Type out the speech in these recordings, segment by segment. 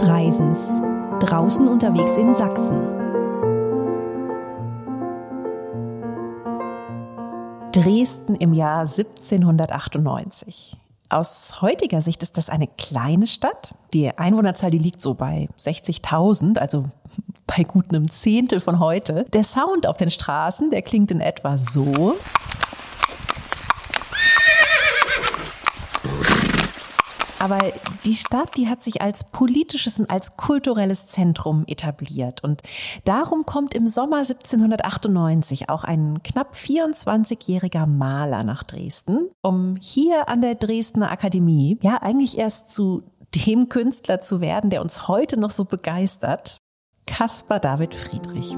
des Reisens. Draußen unterwegs in Sachsen. Dresden im Jahr 1798. Aus heutiger Sicht ist das eine kleine Stadt. Die Einwohnerzahl, die liegt so bei 60.000, also bei gut einem Zehntel von heute. Der Sound auf den Straßen, der klingt in etwa so. Aber die Stadt, die hat sich als politisches und als kulturelles Zentrum etabliert. Und darum kommt im Sommer 1798 auch ein knapp 24-jähriger Maler nach Dresden, um hier an der Dresdner Akademie, ja, eigentlich erst zu dem Künstler zu werden, der uns heute noch so begeistert. Caspar David Friedrich.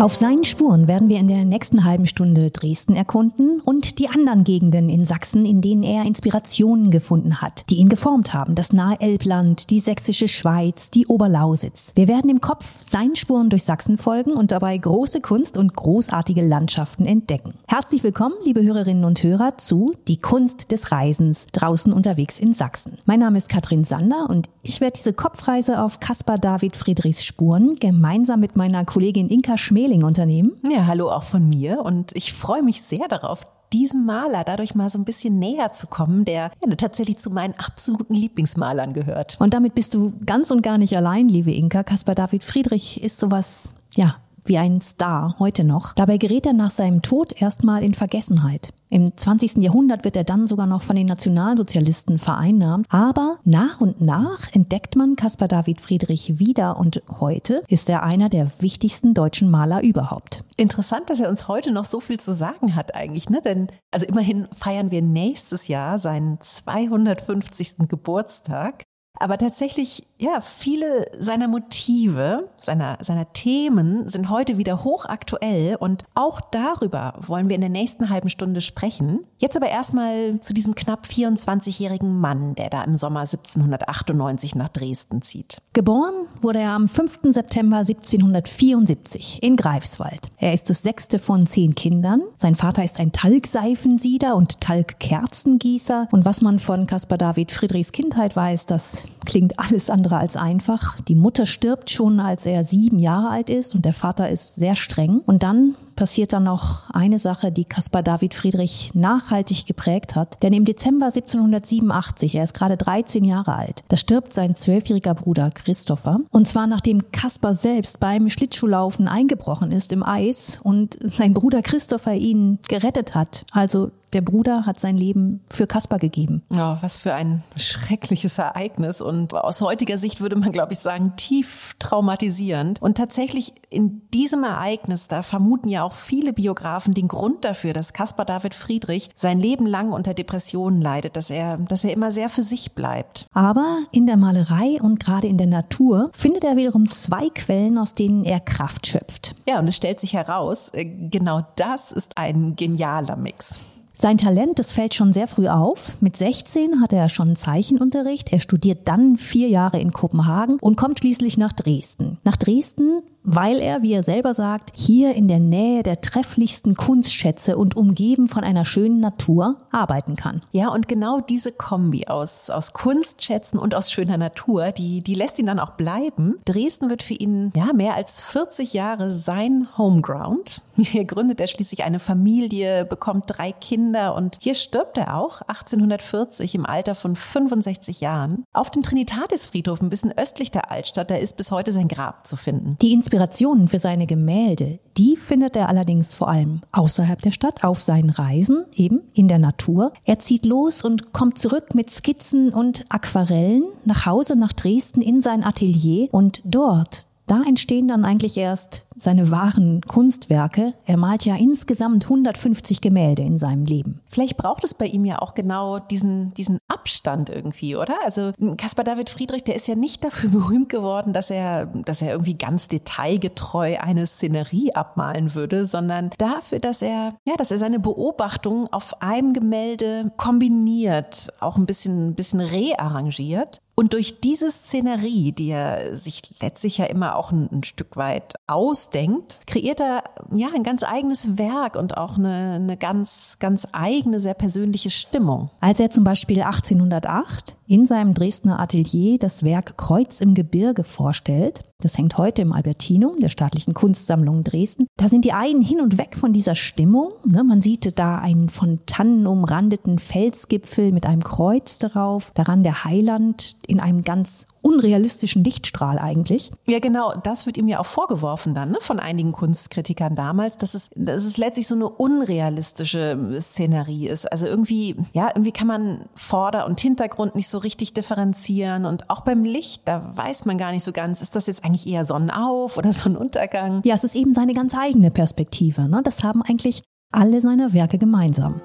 Auf seinen Spuren werden wir in der nächsten halben Stunde Dresden erkunden und die anderen Gegenden in Sachsen, in denen er Inspirationen gefunden hat, die ihn geformt haben. Das nahe Elbland, die sächsische Schweiz, die Oberlausitz. Wir werden im Kopf seinen Spuren durch Sachsen folgen und dabei große Kunst und großartige Landschaften entdecken. Herzlich willkommen, liebe Hörerinnen und Hörer, zu Die Kunst des Reisens draußen unterwegs in Sachsen. Mein Name ist Katrin Sander und ich werde diese Kopfreise auf Caspar David Friedrichs Spuren gemeinsam mit meiner Kollegin Inka Schmel Reling-Unternehmen. Ja, hallo auch von mir und ich freue mich sehr darauf, diesem Maler dadurch mal so ein bisschen näher zu kommen, der ja, tatsächlich zu meinen absoluten Lieblingsmalern gehört. Und damit bist du ganz und gar nicht allein, liebe Inka. Caspar David Friedrich ist sowas, ja, wie ein Star heute noch. Dabei gerät er nach seinem Tod erstmal in Vergessenheit. Im 20. Jahrhundert wird er dann sogar noch von den Nationalsozialisten vereinnahmt. Aber nach und nach entdeckt man Caspar David Friedrich wieder und heute ist er einer der wichtigsten deutschen Maler überhaupt. Interessant, dass er uns heute noch so viel zu sagen hat eigentlich, ne? Denn also immerhin feiern wir nächstes Jahr seinen 250. Geburtstag. Aber tatsächlich, ja, viele seiner Motive, seiner, seiner Themen sind heute wieder hochaktuell und auch darüber wollen wir in der nächsten halben Stunde sprechen. Jetzt aber erstmal zu diesem knapp 24-jährigen Mann, der da im Sommer 1798 nach Dresden zieht. Geboren wurde er am 5. September 1774 in Greifswald. Er ist das sechste von zehn Kindern. Sein Vater ist ein Talgseifensieder und Talgkerzengießer. Und was man von Caspar David Friedrichs Kindheit weiß, das klingt alles andere als einfach. Die Mutter stirbt schon, als er sieben Jahre alt ist und der Vater ist sehr streng. Und dann passiert dann noch eine Sache, die Caspar David Friedrich nachhaltig geprägt hat. Denn im Dezember 1787, er ist gerade 13 Jahre alt, da stirbt sein zwölfjähriger Bruder Christopher. Und zwar nachdem Caspar selbst beim Schlittschuhlaufen eingebrochen ist im Eis und sein Bruder Christopher ihn gerettet hat. Also der Bruder hat sein Leben für Kaspar gegeben. Oh, was für ein schreckliches Ereignis und aus heutiger Sicht würde man, glaube ich, sagen, tief traumatisierend. Und tatsächlich in diesem Ereignis, da vermuten ja auch viele Biografen den Grund dafür, dass Caspar David Friedrich sein Leben lang unter Depressionen leidet, dass er, dass er immer sehr für sich bleibt. Aber in der Malerei und gerade in der Natur findet er wiederum zwei Quellen, aus denen er Kraft schöpft. Ja, und es stellt sich heraus, äh, genau das ist ein genialer Mix. Sein Talent, das fällt schon sehr früh auf. Mit 16 hat er schon Zeichenunterricht. Er studiert dann vier Jahre in Kopenhagen und kommt schließlich nach Dresden. Nach Dresden weil er, wie er selber sagt, hier in der Nähe der trefflichsten Kunstschätze und umgeben von einer schönen Natur arbeiten kann. Ja, und genau diese Kombi aus, aus Kunstschätzen und aus schöner Natur, die, die lässt ihn dann auch bleiben. Dresden wird für ihn, ja, mehr als 40 Jahre sein Homeground. Hier gründet er schließlich eine Familie, bekommt drei Kinder und hier stirbt er auch 1840 im Alter von 65 Jahren. Auf dem Trinitatisfriedhof ein bisschen östlich der Altstadt, da ist bis heute sein Grab zu finden. Die Inspirationen für seine Gemälde, die findet er allerdings vor allem außerhalb der Stadt, auf seinen Reisen, eben in der Natur. Er zieht los und kommt zurück mit Skizzen und Aquarellen nach Hause nach Dresden in sein Atelier und dort, da entstehen dann eigentlich erst seine wahren Kunstwerke. Er malt ja insgesamt 150 Gemälde in seinem Leben. Vielleicht braucht es bei ihm ja auch genau diesen, diesen Abstand irgendwie, oder? Also Caspar David Friedrich, der ist ja nicht dafür berühmt geworden, dass er, dass er irgendwie ganz detailgetreu eine Szenerie abmalen würde, sondern dafür, dass er, ja, dass er seine Beobachtungen auf einem Gemälde kombiniert, auch ein bisschen, ein bisschen rearrangiert und durch diese Szenerie, die er sich letztlich ja immer auch ein, ein Stück weit aus ausdenkt, kreiert er ja ein ganz eigenes Werk und auch eine, eine ganz, ganz eigene, sehr persönliche Stimmung. Als er zum Beispiel 1808 in seinem Dresdner Atelier das Werk Kreuz im Gebirge vorstellt, das hängt heute im Albertinum, der staatlichen Kunstsammlung Dresden. Da sind die einen hin und weg von dieser Stimmung. Ne? Man sieht da einen von Tannen umrandeten Felsgipfel mit einem Kreuz darauf, daran der Heiland in einem ganz unrealistischen Lichtstrahl eigentlich. Ja, genau. Das wird ihm ja auch vorgeworfen dann ne, von einigen Kunstkritikern damals, dass es, dass es letztlich so eine unrealistische Szenerie ist. Also irgendwie, ja, irgendwie kann man Vorder- und Hintergrund nicht so richtig differenzieren und auch beim Licht, da weiß man gar nicht so ganz, ist das jetzt eigentlich eher Sonnenauf oder Sonnenuntergang? Ja, es ist eben seine ganz eigene Perspektive. Ne? Das haben eigentlich alle seine Werke gemeinsam.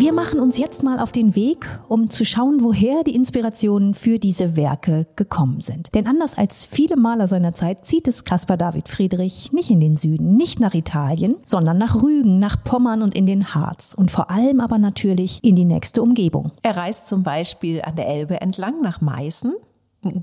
Wir machen uns jetzt mal auf den Weg, um zu schauen, woher die Inspirationen für diese Werke gekommen sind. Denn anders als viele Maler seiner Zeit zieht es Caspar David Friedrich nicht in den Süden, nicht nach Italien, sondern nach Rügen, nach Pommern und in den Harz und vor allem aber natürlich in die nächste Umgebung. Er reist zum Beispiel an der Elbe entlang nach Meißen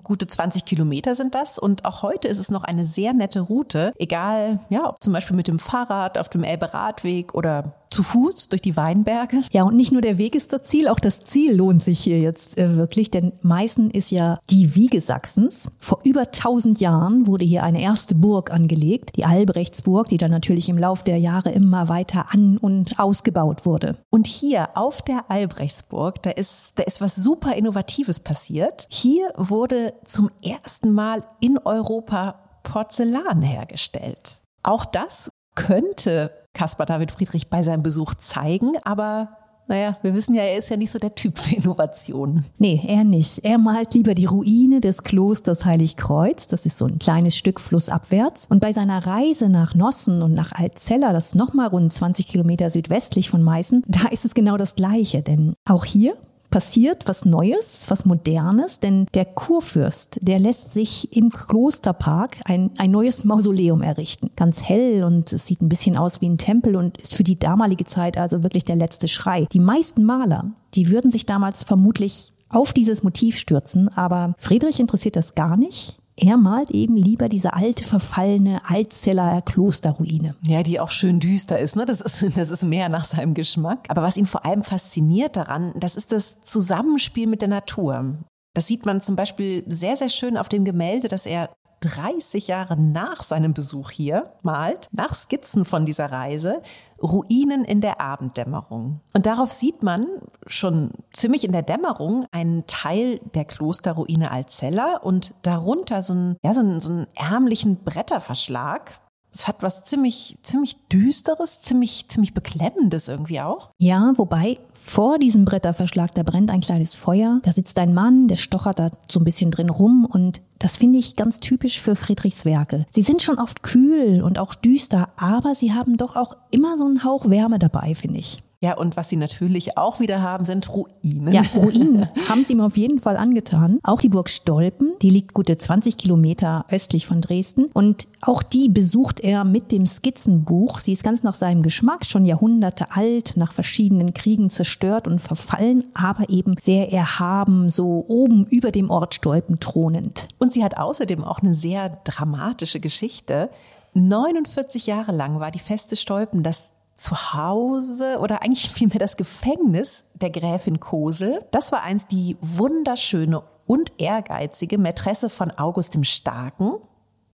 gute 20 Kilometer sind das. Und auch heute ist es noch eine sehr nette Route. Egal, ja, ob zum Beispiel mit dem Fahrrad auf dem Elbe-Radweg oder zu Fuß durch die Weinberge. Ja, und nicht nur der Weg ist das Ziel, auch das Ziel lohnt sich hier jetzt äh, wirklich, denn Meißen ist ja die Wiege Sachsens. Vor über 1000 Jahren wurde hier eine erste Burg angelegt, die Albrechtsburg, die dann natürlich im Lauf der Jahre immer weiter an- und ausgebaut wurde. Und hier auf der Albrechtsburg, da ist, da ist was super Innovatives passiert. Hier wurde zum ersten Mal in Europa Porzellan hergestellt. Auch das könnte Caspar David Friedrich bei seinem Besuch zeigen, aber naja, wir wissen ja, er ist ja nicht so der Typ für Innovationen. Nee, er nicht. Er malt lieber die Ruine des Klosters Heiligkreuz. Das ist so ein kleines Stück flussabwärts. Und bei seiner Reise nach Nossen und nach Altzella, das ist nochmal rund 20 Kilometer südwestlich von Meißen, da ist es genau das Gleiche. Denn auch hier passiert was Neues, was Modernes, denn der Kurfürst, der lässt sich im Klosterpark ein, ein neues Mausoleum errichten. Ganz hell und es sieht ein bisschen aus wie ein Tempel und ist für die damalige Zeit also wirklich der letzte Schrei. Die meisten Maler, die würden sich damals vermutlich auf dieses Motiv stürzen, aber Friedrich interessiert das gar nicht. Er malt eben lieber diese alte, verfallene Altzeller Klosterruine. Ja, die auch schön düster ist, ne? Das ist, das ist mehr nach seinem Geschmack. Aber was ihn vor allem fasziniert daran, das ist das Zusammenspiel mit der Natur. Das sieht man zum Beispiel sehr, sehr schön auf dem Gemälde, das er 30 Jahre nach seinem Besuch hier malt, nach Skizzen von dieser Reise, Ruinen in der Abenddämmerung. Und darauf sieht man schon ziemlich in der Dämmerung einen Teil der Klosterruine Alzella und darunter so einen, ja, so einen, so einen ärmlichen Bretterverschlag, es hat was ziemlich, ziemlich düsteres, ziemlich, ziemlich beklemmendes irgendwie auch. Ja, wobei vor diesem Bretterverschlag, da brennt ein kleines Feuer. Da sitzt ein Mann, der stochert da so ein bisschen drin rum und das finde ich ganz typisch für Friedrichs Werke. Sie sind schon oft kühl und auch düster, aber sie haben doch auch immer so einen Hauch Wärme dabei, finde ich. Ja, und was sie natürlich auch wieder haben, sind Ruinen. Ja, Ruinen haben sie ihm auf jeden Fall angetan. Auch die Burg Stolpen, die liegt gute 20 Kilometer östlich von Dresden. Und auch die besucht er mit dem Skizzenbuch. Sie ist ganz nach seinem Geschmack, schon Jahrhunderte alt, nach verschiedenen Kriegen zerstört und verfallen, aber eben sehr erhaben, so oben über dem Ort Stolpen thronend. Und sie hat außerdem auch eine sehr dramatische Geschichte. 49 Jahre lang war die Feste Stolpen das Zuhause oder eigentlich vielmehr das Gefängnis der Gräfin Kosel. Das war einst die wunderschöne und ehrgeizige Mätresse von August dem Starken.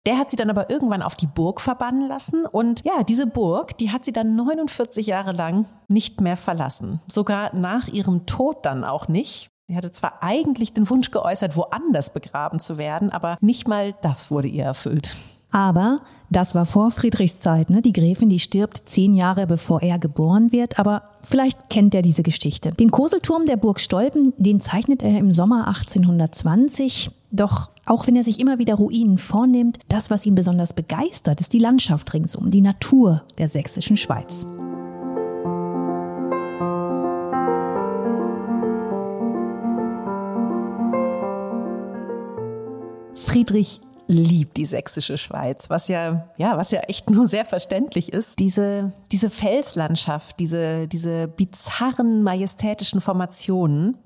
Der hat sie dann aber irgendwann auf die Burg verbannen lassen und ja, diese Burg, die hat sie dann 49 Jahre lang nicht mehr verlassen. Sogar nach ihrem Tod dann auch nicht. Sie hatte zwar eigentlich den Wunsch geäußert, woanders begraben zu werden, aber nicht mal das wurde ihr erfüllt. Aber das war vor Friedrichs Zeit. Ne? Die Gräfin, die stirbt zehn Jahre bevor er geboren wird. Aber vielleicht kennt er diese Geschichte. Den Koselturm der Burg Stolpen, den zeichnet er im Sommer 1820. Doch auch wenn er sich immer wieder Ruinen vornimmt, das, was ihn besonders begeistert, ist die Landschaft ringsum, die Natur der sächsischen Schweiz. Friedrich liebt die sächsische Schweiz, was ja, ja, was ja echt nur sehr verständlich ist. Diese, diese Felslandschaft, diese, diese bizarren, majestätischen Formationen,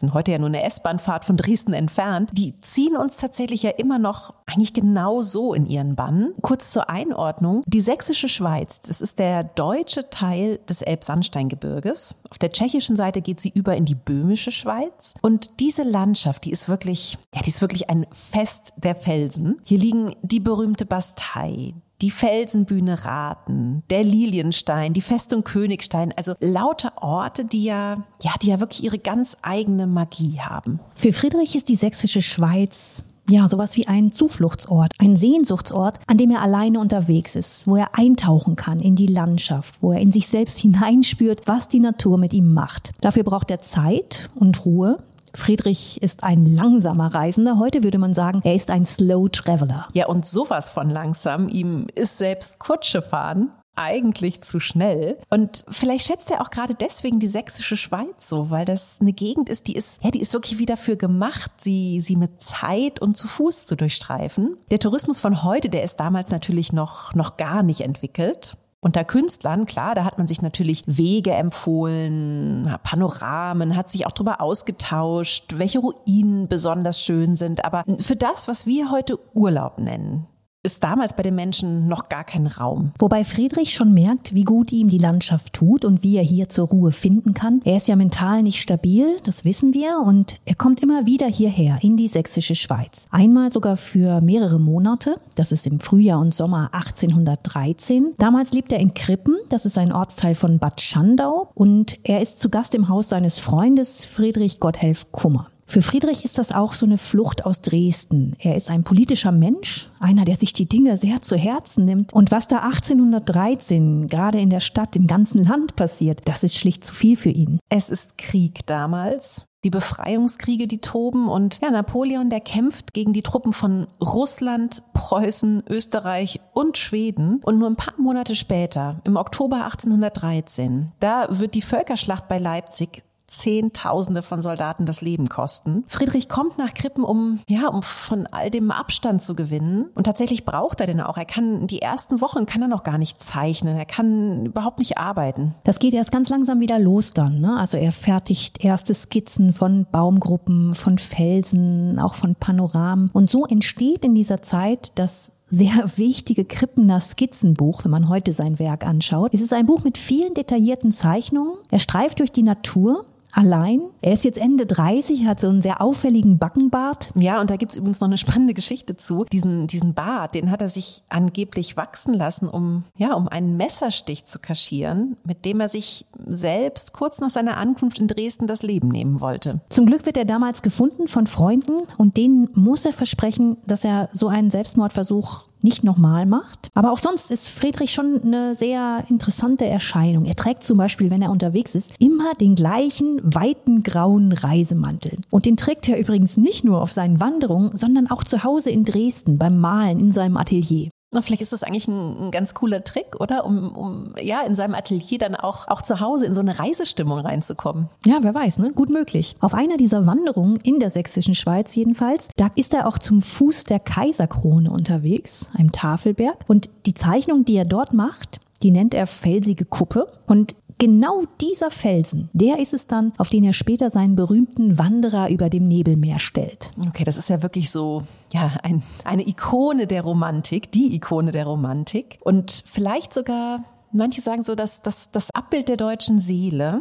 sind heute ja nur eine S-Bahn-Fahrt von Dresden entfernt, die ziehen uns tatsächlich ja immer noch eigentlich genau so in ihren Bann. Kurz zur Einordnung. Die sächsische Schweiz, das ist der deutsche Teil des Elbsandsteingebirges. Auf der tschechischen Seite geht sie über in die böhmische Schweiz. Und diese Landschaft, die ist wirklich, ja, die ist wirklich ein Fest der Felsen. Hier liegen die berühmte Bastei, die Felsenbühne Raten, der Lilienstein, die Festung Königstein, also lauter Orte, die ja, ja, die ja wirklich ihre ganz eigene Magie haben. Für Friedrich ist die sächsische Schweiz ja, sowas wie ein Zufluchtsort, ein Sehnsuchtsort, an dem er alleine unterwegs ist, wo er eintauchen kann in die Landschaft, wo er in sich selbst hineinspürt, was die Natur mit ihm macht. Dafür braucht er Zeit und Ruhe, Friedrich ist ein langsamer Reisender. Heute würde man sagen, er ist ein Slow Traveler. Ja, und sowas von langsam. Ihm ist selbst Kutsche fahren eigentlich zu schnell. Und vielleicht schätzt er auch gerade deswegen die sächsische Schweiz so, weil das eine Gegend ist, die ist, ja, die ist wirklich wie dafür gemacht, sie, sie mit Zeit und zu Fuß zu durchstreifen. Der Tourismus von heute, der ist damals natürlich noch, noch gar nicht entwickelt. Unter Künstlern, klar, da hat man sich natürlich Wege empfohlen, Panoramen, hat sich auch darüber ausgetauscht, welche Ruinen besonders schön sind. Aber für das, was wir heute Urlaub nennen, ist damals bei den Menschen noch gar kein Raum. Wobei Friedrich schon merkt, wie gut ihm die Landschaft tut und wie er hier zur Ruhe finden kann. Er ist ja mental nicht stabil, das wissen wir, und er kommt immer wieder hierher in die sächsische Schweiz. Einmal sogar für mehrere Monate, das ist im Frühjahr und Sommer 1813. Damals lebt er in Krippen, das ist ein Ortsteil von Bad Schandau, und er ist zu Gast im Haus seines Freundes Friedrich Gotthelf Kummer. Für Friedrich ist das auch so eine Flucht aus Dresden. Er ist ein politischer Mensch, einer, der sich die Dinge sehr zu Herzen nimmt. Und was da 1813 gerade in der Stadt, im ganzen Land passiert, das ist schlicht zu viel für ihn. Es ist Krieg damals. Die Befreiungskriege, die toben und ja, Napoleon, der kämpft gegen die Truppen von Russland, Preußen, Österreich und Schweden. Und nur ein paar Monate später, im Oktober 1813, da wird die Völkerschlacht bei Leipzig Zehntausende von Soldaten das Leben kosten. Friedrich kommt nach Krippen, um, ja, um von all dem Abstand zu gewinnen. Und tatsächlich braucht er den auch. Er kann, die ersten Wochen kann er noch gar nicht zeichnen. Er kann überhaupt nicht arbeiten. Das geht erst ganz langsam wieder los dann. Ne? Also er fertigt erste Skizzen von Baumgruppen, von Felsen, auch von Panoramen. Und so entsteht in dieser Zeit das sehr wichtige Krippener Skizzenbuch, wenn man heute sein Werk anschaut. Es ist ein Buch mit vielen detaillierten Zeichnungen. Er streift durch die Natur allein. Er ist jetzt Ende 30, hat so einen sehr auffälligen Backenbart. Ja, und da gibt's übrigens noch eine spannende Geschichte zu. Diesen, diesen Bart, den hat er sich angeblich wachsen lassen, um, ja, um einen Messerstich zu kaschieren, mit dem er sich selbst kurz nach seiner Ankunft in Dresden das Leben nehmen wollte. Zum Glück wird er damals gefunden von Freunden und denen muss er versprechen, dass er so einen Selbstmordversuch nicht nochmal macht. Aber auch sonst ist Friedrich schon eine sehr interessante Erscheinung. Er trägt zum Beispiel, wenn er unterwegs ist, immer den gleichen weiten grauen Reisemantel. Und den trägt er übrigens nicht nur auf seinen Wanderungen, sondern auch zu Hause in Dresden beim Malen in seinem Atelier. Vielleicht ist das eigentlich ein, ein, ganz cooler Trick, oder? Um, um ja in seinem Atelier dann auch, auch zu Hause in so eine Reisestimmung reinzukommen. Ja, wer weiß, ne? Gut möglich. Auf einer dieser Wanderungen in der sächsischen Schweiz jedenfalls, da ist er auch zum Fuß der Kaiserkrone unterwegs, einem Tafelberg. Und die Zeichnung, die er dort macht, die nennt er felsige Kuppe. Und Genau dieser Felsen, der ist es dann, auf den er später seinen berühmten Wanderer über dem Nebelmeer stellt. Okay, das ist ja wirklich so, ja, ein, eine Ikone der Romantik, die Ikone der Romantik. Und vielleicht sogar Manche sagen so, dass das, das Abbild der deutschen Seele,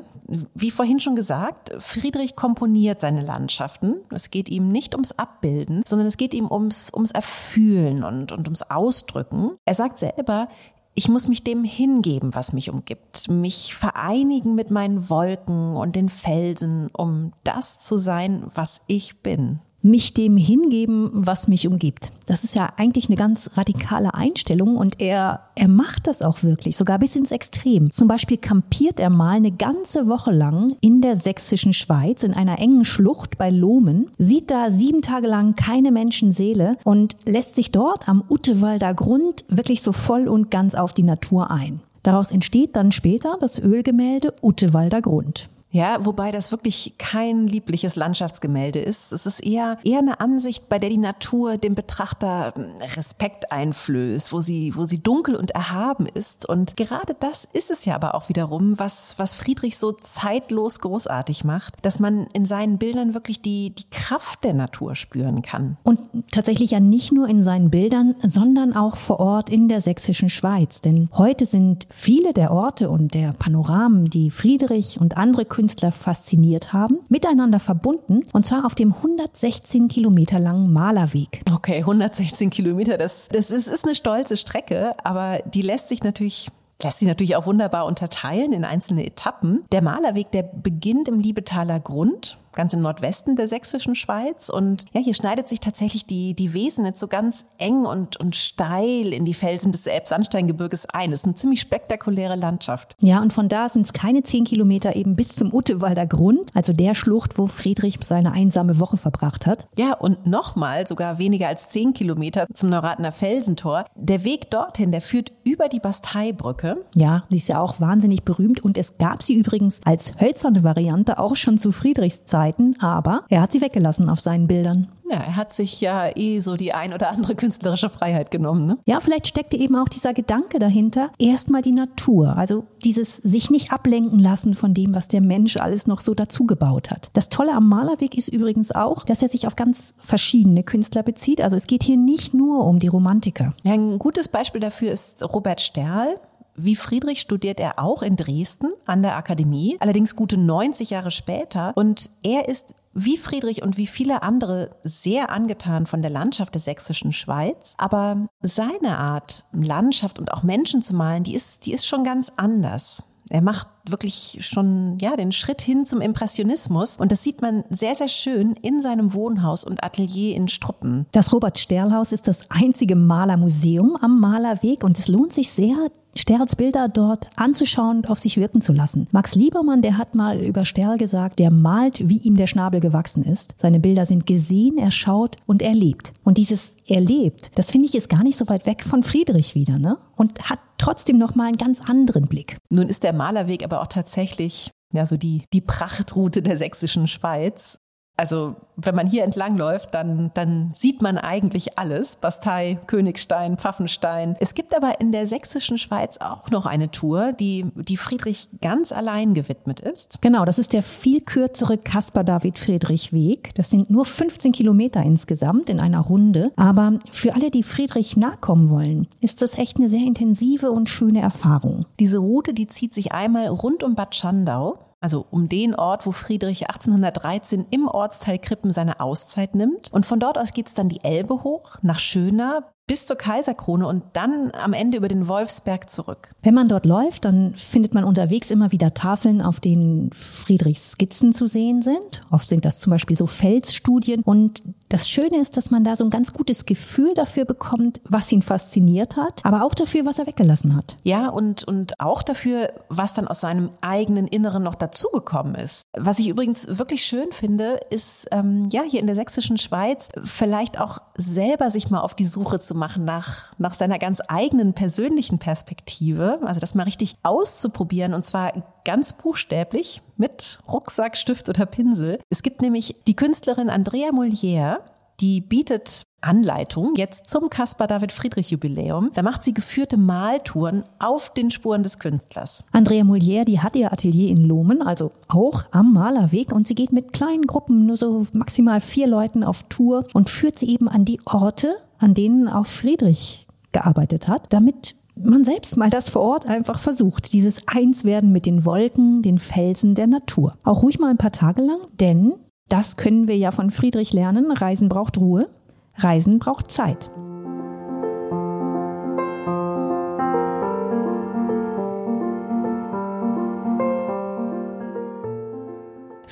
wie vorhin schon gesagt, Friedrich komponiert seine Landschaften. Es geht ihm nicht ums Abbilden, sondern es geht ihm ums, ums Erfühlen und, und ums Ausdrücken. Er sagt selber, ich muss mich dem hingeben, was mich umgibt, mich vereinigen mit meinen Wolken und den Felsen, um das zu sein, was ich bin mich dem hingeben, was mich umgibt. Das ist ja eigentlich eine ganz radikale Einstellung und er, er macht das auch wirklich, sogar bis ins Extrem. Zum Beispiel kampiert er mal eine ganze Woche lang in der sächsischen Schweiz in einer engen Schlucht bei Lohmen, sieht da sieben Tage lang keine Menschenseele und lässt sich dort am Uttewalder Grund wirklich so voll und ganz auf die Natur ein. Daraus entsteht dann später das Ölgemälde Uttewalder Grund. Ja, wobei das wirklich kein liebliches Landschaftsgemälde ist. Es ist eher, eher eine Ansicht, bei der die Natur dem Betrachter hm, Respekt einflößt, wo sie, wo sie dunkel und erhaben ist. Und gerade das ist es ja aber auch wiederum, was, was Friedrich so zeitlos großartig macht, dass man in seinen Bildern wirklich die, die Kraft der Natur spüren kann. Und tatsächlich ja nicht nur in seinen Bildern, sondern auch vor Ort in der sächsischen Schweiz. Denn heute sind viele der Orte und der Panoramen, die Friedrich und andere Künstler Künstler fasziniert haben, miteinander verbunden und zwar auf dem 116 Kilometer langen Malerweg. Okay, 116 Kilometer, das, das ist, ist eine stolze Strecke, aber die lässt sich natürlich lässt sich natürlich auch wunderbar unterteilen in einzelne Etappen. Der Malerweg, der beginnt im Liebetaler Grund ganz im Nordwesten der sächsischen Schweiz. Und ja, hier schneidet sich tatsächlich die, die Wesenitz so ganz eng und, und steil in die Felsen des Elbsandsteingebirges ein. Das ist eine ziemlich spektakuläre Landschaft. Ja, und von da sind es keine zehn Kilometer eben bis zum Uttewalder Grund, also der Schlucht, wo Friedrich seine einsame Woche verbracht hat. Ja, und nochmal sogar weniger als zehn Kilometer zum Neuratener Felsentor. Der Weg dorthin, der führt über die Basteibrücke. Ja, die ist ja auch wahnsinnig berühmt und es gab sie übrigens als hölzerne Variante auch schon zu Friedrichs Zeit. Seiten, aber er hat sie weggelassen auf seinen Bildern. Ja, er hat sich ja eh so die ein oder andere künstlerische Freiheit genommen. Ne? Ja, vielleicht steckte eben auch dieser Gedanke dahinter, erstmal die Natur, also dieses sich nicht ablenken lassen von dem, was der Mensch alles noch so dazu gebaut hat. Das Tolle am Malerweg ist übrigens auch, dass er sich auf ganz verschiedene Künstler bezieht. Also es geht hier nicht nur um die Romantiker. Ja, ein gutes Beispiel dafür ist Robert Sterl. Wie Friedrich studiert er auch in Dresden an der Akademie, allerdings gute 90 Jahre später. Und er ist wie Friedrich und wie viele andere sehr angetan von der Landschaft der sächsischen Schweiz. Aber seine Art, Landschaft und auch Menschen zu malen, die ist, die ist schon ganz anders. Er macht wirklich schon, ja, den Schritt hin zum Impressionismus. Und das sieht man sehr, sehr schön in seinem Wohnhaus und Atelier in Struppen. Das Robert-Sterl-Haus ist das einzige Malermuseum am Malerweg und es lohnt sich sehr, Sterls Bilder dort anzuschauen und auf sich wirken zu lassen. Max Liebermann, der hat mal über Sterl gesagt, der malt, wie ihm der Schnabel gewachsen ist. Seine Bilder sind gesehen, erschaut und erlebt. Und dieses erlebt, das finde ich ist gar nicht so weit weg von Friedrich wieder, ne? Und hat trotzdem noch mal einen ganz anderen Blick. Nun ist der Malerweg aber auch tatsächlich ja, so die, die Prachtroute der sächsischen Schweiz. Also wenn man hier entlang läuft, dann, dann sieht man eigentlich alles. Bastei, Königstein, Pfaffenstein. Es gibt aber in der sächsischen Schweiz auch noch eine Tour, die, die Friedrich ganz allein gewidmet ist. Genau, das ist der viel kürzere Caspar David Friedrich Weg. Das sind nur 15 Kilometer insgesamt in einer Runde. Aber für alle, die Friedrich nachkommen wollen, ist das echt eine sehr intensive und schöne Erfahrung. Diese Route, die zieht sich einmal rund um Bad Schandau also um den Ort, wo Friedrich 1813 im Ortsteil Krippen seine Auszeit nimmt. Und von dort aus geht's dann die Elbe hoch nach Schöna bis zur Kaiserkrone und dann am Ende über den Wolfsberg zurück. Wenn man dort läuft, dann findet man unterwegs immer wieder Tafeln, auf denen Friedrichs Skizzen zu sehen sind. Oft sind das zum Beispiel so Felsstudien. Und das Schöne ist, dass man da so ein ganz gutes Gefühl dafür bekommt, was ihn fasziniert hat, aber auch dafür, was er weggelassen hat. Ja, und, und auch dafür, was dann aus seinem eigenen Inneren noch dazugekommen ist. Was ich übrigens wirklich schön finde, ist, ähm, ja, hier in der sächsischen Schweiz vielleicht auch selber sich mal auf die Suche zu machen nach, nach seiner ganz eigenen persönlichen Perspektive. Also das mal richtig auszuprobieren und zwar ganz buchstäblich mit Rucksack, Stift oder Pinsel. Es gibt nämlich die Künstlerin Andrea Molière, die bietet Anleitung jetzt zum Caspar David Friedrich Jubiläum. Da macht sie geführte Maltouren auf den Spuren des Künstlers. Andrea Molière, die hat ihr Atelier in Lohmen, also auch am Malerweg und sie geht mit kleinen Gruppen, nur so maximal vier Leuten auf Tour und führt sie eben an die Orte, an denen auch Friedrich gearbeitet hat, damit man selbst mal das vor Ort einfach versucht, dieses Einswerden mit den Wolken, den Felsen der Natur. Auch ruhig mal ein paar Tage lang, denn das können wir ja von Friedrich lernen, Reisen braucht Ruhe, Reisen braucht Zeit.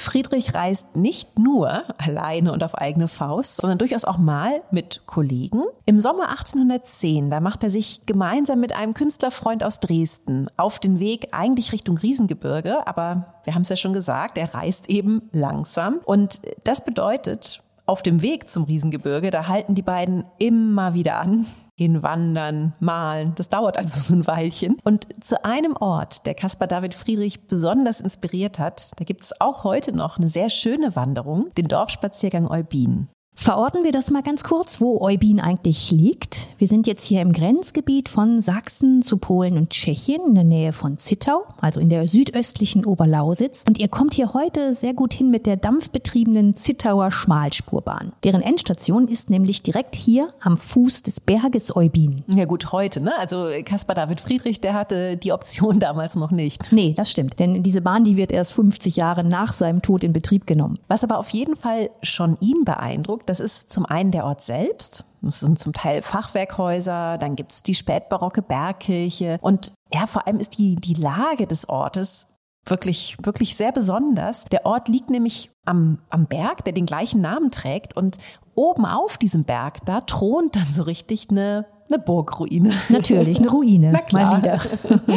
Friedrich reist nicht nur alleine und auf eigene Faust, sondern durchaus auch mal mit Kollegen. Im Sommer 1810, da macht er sich gemeinsam mit einem Künstlerfreund aus Dresden auf den Weg eigentlich Richtung Riesengebirge, aber wir haben es ja schon gesagt, er reist eben langsam. Und das bedeutet, auf dem Weg zum Riesengebirge, da halten die beiden immer wieder an, gehen wandern, malen. Das dauert also so ein Weilchen. Und zu einem Ort, der Caspar David Friedrich besonders inspiriert hat, da gibt es auch heute noch eine sehr schöne Wanderung, den Dorfspaziergang Eubin. Verorten wir das mal ganz kurz, wo Eubin eigentlich liegt. Wir sind jetzt hier im Grenzgebiet von Sachsen zu Polen und Tschechien in der Nähe von Zittau, also in der südöstlichen Oberlausitz. Und ihr kommt hier heute sehr gut hin mit der dampfbetriebenen Zittauer Schmalspurbahn. Deren Endstation ist nämlich direkt hier am Fuß des Berges Eubin. Ja gut, heute, ne? Also Caspar David Friedrich, der hatte die Option damals noch nicht. Nee, das stimmt. Denn diese Bahn, die wird erst 50 Jahre nach seinem Tod in Betrieb genommen. Was aber auf jeden Fall schon ihn beeindruckt, das ist zum einen der Ort selbst. Das sind zum Teil Fachwerkhäuser, dann gibt's die spätbarocke Bergkirche und ja, vor allem ist die, die Lage des Ortes wirklich, wirklich sehr besonders. Der Ort liegt nämlich am, am Berg, der den gleichen Namen trägt und oben auf diesem Berg, da thront dann so richtig eine eine Burgruine. Natürlich, eine Ruine. Na klar. Mal wieder.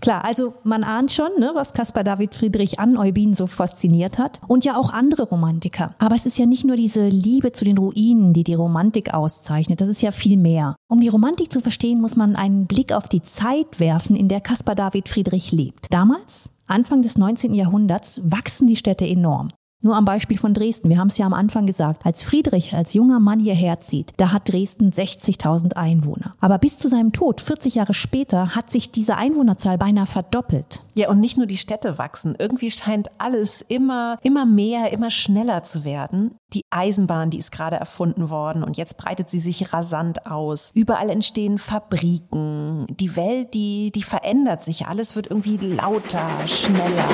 klar, also man ahnt schon, ne, was Caspar David Friedrich an Eubin so fasziniert hat. Und ja auch andere Romantiker. Aber es ist ja nicht nur diese Liebe zu den Ruinen, die die Romantik auszeichnet. Das ist ja viel mehr. Um die Romantik zu verstehen, muss man einen Blick auf die Zeit werfen, in der Caspar David Friedrich lebt. Damals Anfang des 19. Jahrhunderts wachsen die Städte enorm. Nur am Beispiel von Dresden. Wir haben es ja am Anfang gesagt. Als Friedrich als junger Mann hierher zieht, da hat Dresden 60.000 Einwohner. Aber bis zu seinem Tod, 40 Jahre später, hat sich diese Einwohnerzahl beinahe verdoppelt. Ja, und nicht nur die Städte wachsen. Irgendwie scheint alles immer, immer mehr, immer schneller zu werden. Die Eisenbahn, die ist gerade erfunden worden und jetzt breitet sie sich rasant aus. Überall entstehen Fabriken. Die Welt, die, die verändert sich. Alles wird irgendwie lauter, schneller.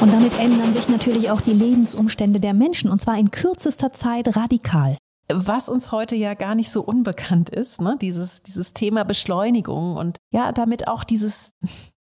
Und damit ändern sich natürlich auch die Lebensumstände der Menschen, und zwar in kürzester Zeit radikal. Was uns heute ja gar nicht so unbekannt ist, ne? dieses, dieses Thema Beschleunigung und ja, damit auch dieses,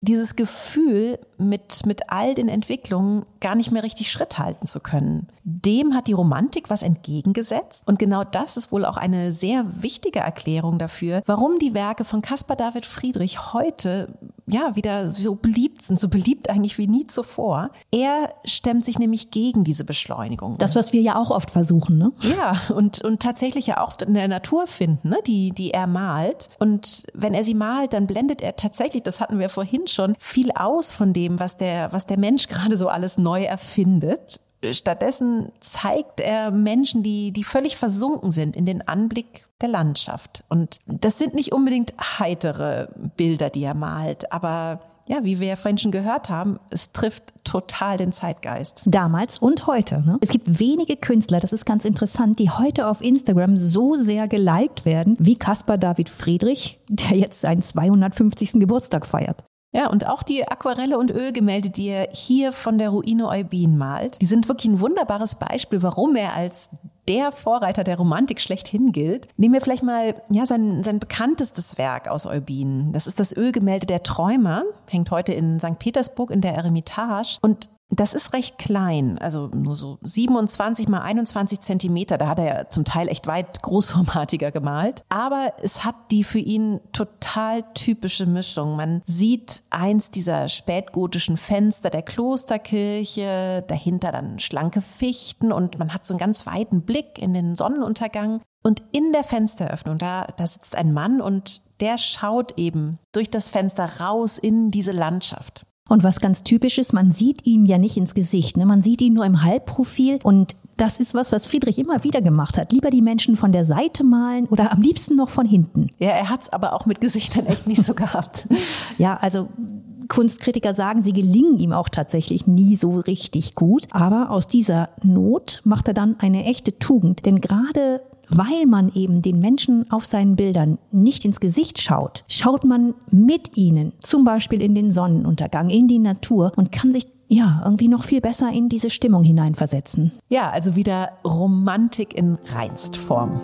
dieses Gefühl, mit, mit all den Entwicklungen gar nicht mehr richtig Schritt halten zu können. Dem hat die Romantik was entgegengesetzt. Und genau das ist wohl auch eine sehr wichtige Erklärung dafür, warum die Werke von Caspar David Friedrich heute ja wieder so beliebt sind, so beliebt eigentlich wie nie zuvor. Er stemmt sich nämlich gegen diese Beschleunigung. Das, was wir ja auch oft versuchen, ne? Ja, und, und tatsächlich ja auch in der Natur finden, ne? die, die er malt. Und wenn er sie malt, dann blendet er tatsächlich, das hatten wir vorhin schon viel aus von dem, was der, was der Mensch gerade so alles neu erfindet. Stattdessen zeigt er Menschen, die, die völlig versunken sind in den Anblick der Landschaft. Und das sind nicht unbedingt heitere Bilder, die er malt, aber ja, wie wir ja vorhin schon gehört haben, es trifft total den Zeitgeist. Damals und heute. Ne? Es gibt wenige Künstler, das ist ganz interessant, die heute auf Instagram so sehr geliked werden wie Caspar David Friedrich, der jetzt seinen 250. Geburtstag feiert. Ja, und auch die Aquarelle und Ölgemälde, die er hier von der Ruine Eubin malt, die sind wirklich ein wunderbares Beispiel, warum er als der Vorreiter der Romantik schlechthin gilt. Nehmen wir vielleicht mal ja, sein, sein bekanntestes Werk aus Eubin. Das ist das Ölgemälde Der Träumer, hängt heute in St. Petersburg in der Eremitage. Und das ist recht klein, also nur so 27 mal 21 Zentimeter. Da hat er ja zum Teil echt weit großformatiger gemalt. Aber es hat die für ihn total typische Mischung. Man sieht eins dieser spätgotischen Fenster der Klosterkirche, dahinter dann schlanke Fichten und man hat so einen ganz weiten Blick in den Sonnenuntergang. Und in der Fensteröffnung, da, da sitzt ein Mann und der schaut eben durch das Fenster raus in diese Landschaft. Und was ganz typisch ist, man sieht ihm ja nicht ins Gesicht, ne? man sieht ihn nur im Halbprofil und das ist was, was Friedrich immer wieder gemacht hat. Lieber die Menschen von der Seite malen oder am liebsten noch von hinten. Ja, er hat es aber auch mit Gesichtern echt nicht so gehabt. ja, also Kunstkritiker sagen, sie gelingen ihm auch tatsächlich nie so richtig gut. Aber aus dieser Not macht er dann eine echte Tugend. Denn gerade weil man eben den Menschen auf seinen Bildern nicht ins Gesicht schaut, schaut man mit ihnen, zum Beispiel in den Sonnenuntergang, in die Natur und kann sich ja, irgendwie noch viel besser in diese Stimmung hineinversetzen. Ja, also wieder Romantik in Reinstform.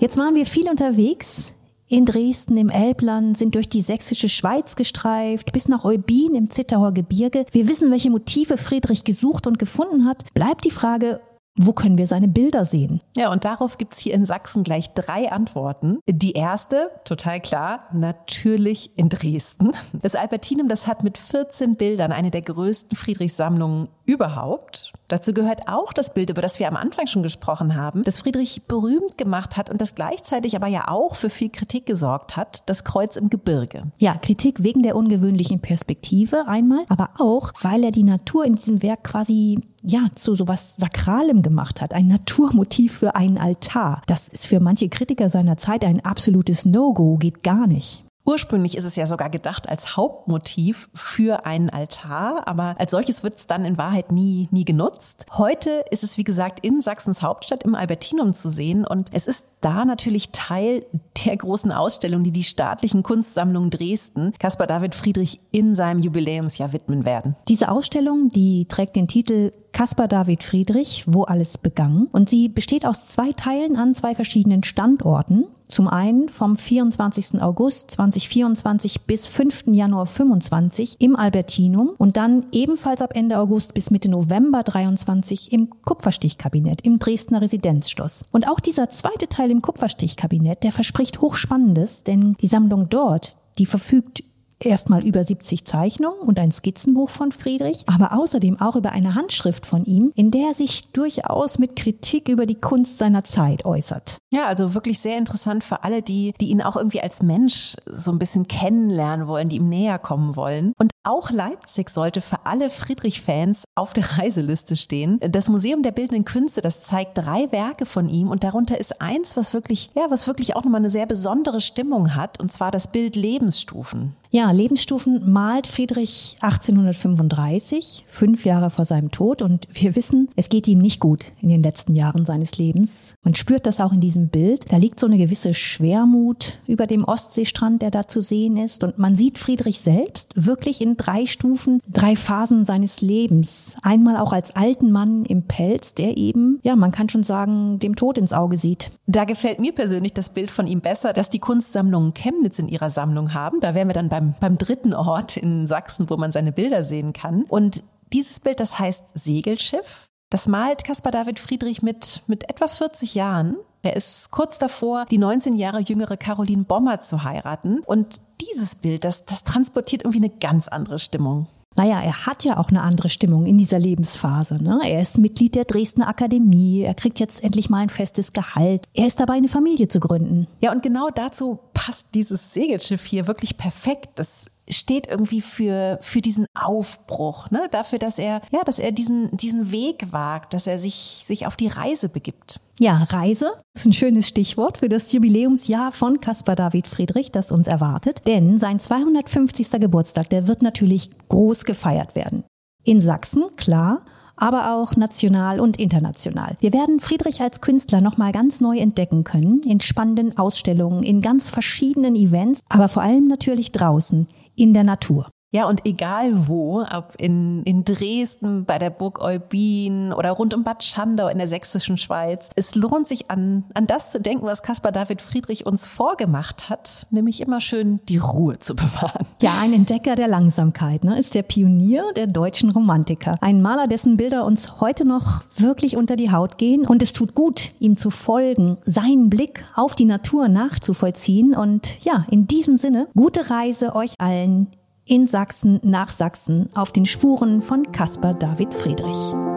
Jetzt waren wir viel unterwegs in Dresden im Elbland, sind durch die sächsische Schweiz gestreift, bis nach Eubin im Zittauer Gebirge. Wir wissen, welche Motive Friedrich gesucht und gefunden hat. Bleibt die Frage, Wo können wir seine Bilder sehen? Ja, und darauf gibt's hier in Sachsen gleich drei Antworten. Die erste, total klar, natürlich in Dresden. Das Albertinum, das hat mit 14 Bildern eine der größten Friedrichssammlungen überhaupt. Dazu gehört auch das Bild, über das wir am Anfang schon gesprochen haben, das Friedrich berühmt gemacht hat und das gleichzeitig aber ja auch für viel Kritik gesorgt hat, das Kreuz im Gebirge. Ja, Kritik wegen der ungewöhnlichen Perspektive einmal, aber auch, weil er die Natur in diesem Werk quasi ja, zu sowas Sakralem gemacht hat, ein Naturmotiv für einen Altar. Das ist für manche Kritiker seiner Zeit ein absolutes No-Go, geht gar nicht. Ursprünglich ist es ja sogar gedacht als Hauptmotiv für einen Altar, aber als solches wird es dann in Wahrheit nie, nie genutzt. Heute ist es, wie gesagt, in Sachsens Hauptstadt im Albertinum zu sehen und es ist da natürlich Teil der großen Ausstellung, die die staatlichen Kunstsammlungen Dresden Caspar David Friedrich in seinem Jubiläumsjahr widmen werden. Diese Ausstellung, die trägt den Titel Caspar David Friedrich, wo alles begann. Und sie besteht aus zwei Teilen an zwei verschiedenen Standorten. Zum einen vom 24. August 2024 bis 5. Januar 25 im Albertinum und dann ebenfalls ab Ende August bis Mitte November 23 im Kupferstichkabinett im Dresdner Residenzschloss. Und auch dieser zweite Teil im Kupferstichkabinett, der verspricht Hochspannendes, denn die Sammlung dort, die verfügt erstmal über 70 Zeichnungen und ein Skizzenbuch von Friedrich, aber außerdem auch über eine Handschrift von ihm, in der er sich durchaus mit Kritik über die Kunst seiner Zeit äußert. Ja, also wirklich sehr interessant für alle, die, die ihn auch irgendwie als Mensch so ein bisschen kennenlernen wollen, die ihm näher kommen wollen. Und auch Leipzig sollte für alle Friedrich-Fans auf der Reiseliste stehen. Das Museum der Bildenden Künste, das zeigt drei Werke von ihm und darunter ist eins, was wirklich, ja, was wirklich auch nochmal eine sehr besondere Stimmung hat, und zwar das Bild Lebensstufen. Ja, Lebensstufen malt Friedrich 1835, fünf Jahre vor seinem Tod. Und wir wissen, es geht ihm nicht gut in den letzten Jahren seines Lebens. Man spürt das auch in diesem Bild. Da liegt so eine gewisse Schwermut über dem Ostseestrand, der da zu sehen ist. Und man sieht Friedrich selbst wirklich in drei Stufen, drei Phasen seines Lebens. Einmal auch als alten Mann im Pelz, der eben, ja, man kann schon sagen, dem Tod ins Auge sieht. Da gefällt mir persönlich das Bild von ihm besser, dass die Kunstsammlungen Chemnitz in ihrer Sammlung haben. Da wären wir dann beim, beim dritten Ort in Sachsen, wo man seine Bilder sehen kann. Und dieses Bild, das heißt Segelschiff. Das malt Caspar David Friedrich mit, mit etwa 40 Jahren. Er ist kurz davor, die 19 Jahre jüngere Caroline Bommer zu heiraten. Und dieses Bild, das, das transportiert irgendwie eine ganz andere Stimmung. Naja, er hat ja auch eine andere Stimmung in dieser Lebensphase. Ne? Er ist Mitglied der Dresdner Akademie, er kriegt jetzt endlich mal ein festes Gehalt. Er ist dabei, eine Familie zu gründen. Ja, und genau dazu passt dieses Segelschiff hier wirklich perfekt. Das steht irgendwie für, für diesen Aufbruch, ne? dafür, dass er, ja, dass er diesen, diesen Weg wagt, dass er sich, sich auf die Reise begibt. Ja, Reise ist ein schönes Stichwort für das Jubiläumsjahr von Caspar David Friedrich, das uns erwartet. Denn sein 250. Geburtstag, der wird natürlich groß gefeiert werden. In Sachsen, klar, aber auch national und international. Wir werden Friedrich als Künstler nochmal ganz neu entdecken können, in spannenden Ausstellungen, in ganz verschiedenen Events, aber vor allem natürlich draußen, in der Natur. Ja, und egal wo, ob in, in Dresden, bei der Burg Eubin oder rund um Bad Schandau in der sächsischen Schweiz, es lohnt sich an, an das zu denken, was Caspar David Friedrich uns vorgemacht hat, nämlich immer schön die Ruhe zu bewahren. Ja, ein Entdecker der Langsamkeit, ne, ist der Pionier der deutschen Romantiker. Ein Maler, dessen Bilder uns heute noch wirklich unter die Haut gehen. Und es tut gut, ihm zu folgen, seinen Blick auf die Natur nachzuvollziehen. Und ja, in diesem Sinne, gute Reise euch allen in Sachsen nach Sachsen auf den Spuren von Caspar David Friedrich.